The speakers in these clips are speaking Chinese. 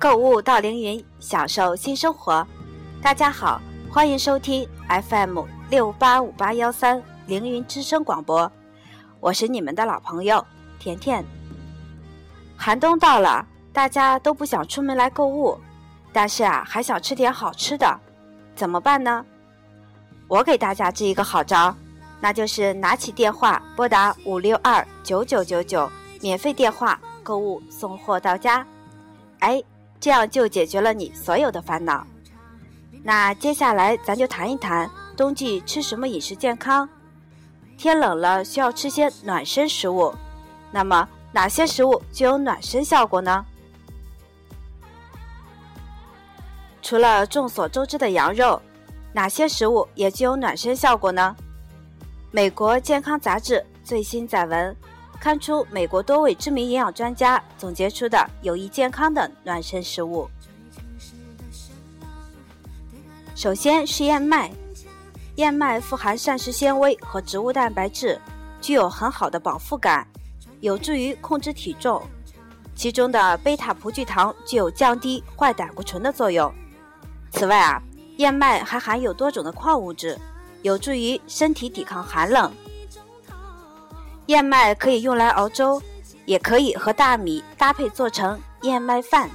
购物到凌云，享受新生活。大家好，欢迎收听 FM 六八五八幺三凌云之声广播，我是你们的老朋友甜甜。寒冬到了，大家都不想出门来购物，但是啊，还想吃点好吃的，怎么办呢？我给大家支一个好招，那就是拿起电话拨打五六二九九九九，免费电话购物送货到家。哎，这样就解决了你所有的烦恼。那接下来咱就谈一谈冬季吃什么饮食健康。天冷了，需要吃些暖身食物。那么哪些食物具有暖身效果呢？除了众所周知的羊肉，哪些食物也具有暖身效果呢？美国健康杂志最新载文。看出美国多位知名营养专家总结出的有益健康的暖身食物。首先是燕麦，燕麦富含膳食纤维和植物蛋白质，具有很好的饱腹感，有助于控制体重。其中的贝塔葡聚糖具有降低坏胆固醇的作用。此外啊，燕麦还含有多种的矿物质，有助于身体抵抗寒冷。燕麦可以用来熬粥，也可以和大米搭配做成燕麦饭。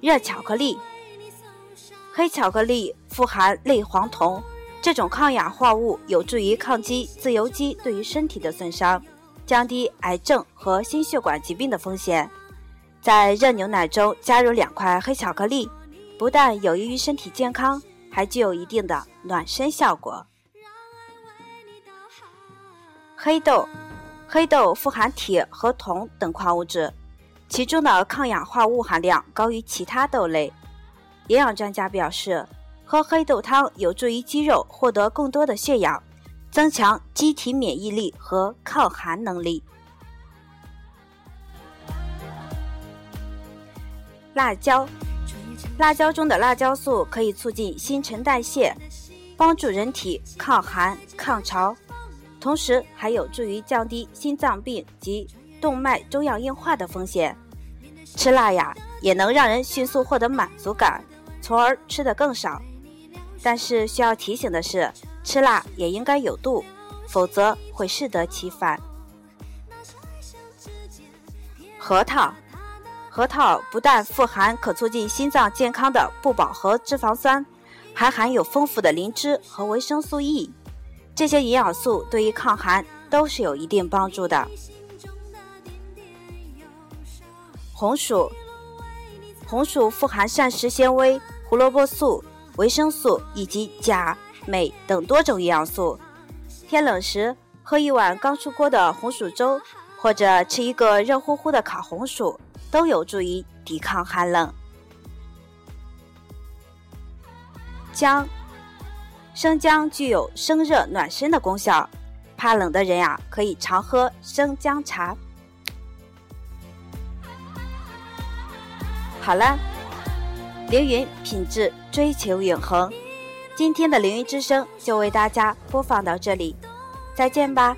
热巧克力，黑巧克力富含类黄酮，这种抗氧化物有助于抗击自由基对于身体的损伤，降低癌症和心血管疾病的风险。在热牛奶中加入两块黑巧克力，不但有益于身体健康，还具有一定的暖身效果。黑豆，黑豆富含铁和铜等矿物质，其中的抗氧化物含量高于其他豆类。营养专家表示，喝黑豆汤有助于肌肉获得更多的血氧，增强机体免疫力和抗寒能力。辣椒，辣椒中的辣椒素可以促进新陈代谢，帮助人体抗寒抗潮。同时还有助于降低心脏病及动脉粥样硬化的风险。吃辣呀，也能让人迅速获得满足感，从而吃得更少。但是需要提醒的是，吃辣也应该有度，否则会适得其反。核桃，核桃不但富含可促进心脏健康的不饱和脂肪酸，还含有丰富的磷脂和维生素 E。这些营养素对于抗寒都是有一定帮助的。红薯，红薯富含膳食纤维、胡萝卜素、维生素以及钾、镁等多种营养素。天冷时喝一碗刚出锅的红薯粥，或者吃一个热乎乎的烤红薯，都有助于抵抗寒冷。姜。生姜具有生热暖身的功效，怕冷的人呀，可以常喝生姜茶。好了，凌云品质追求永恒，今天的凌云之声就为大家播放到这里，再见吧。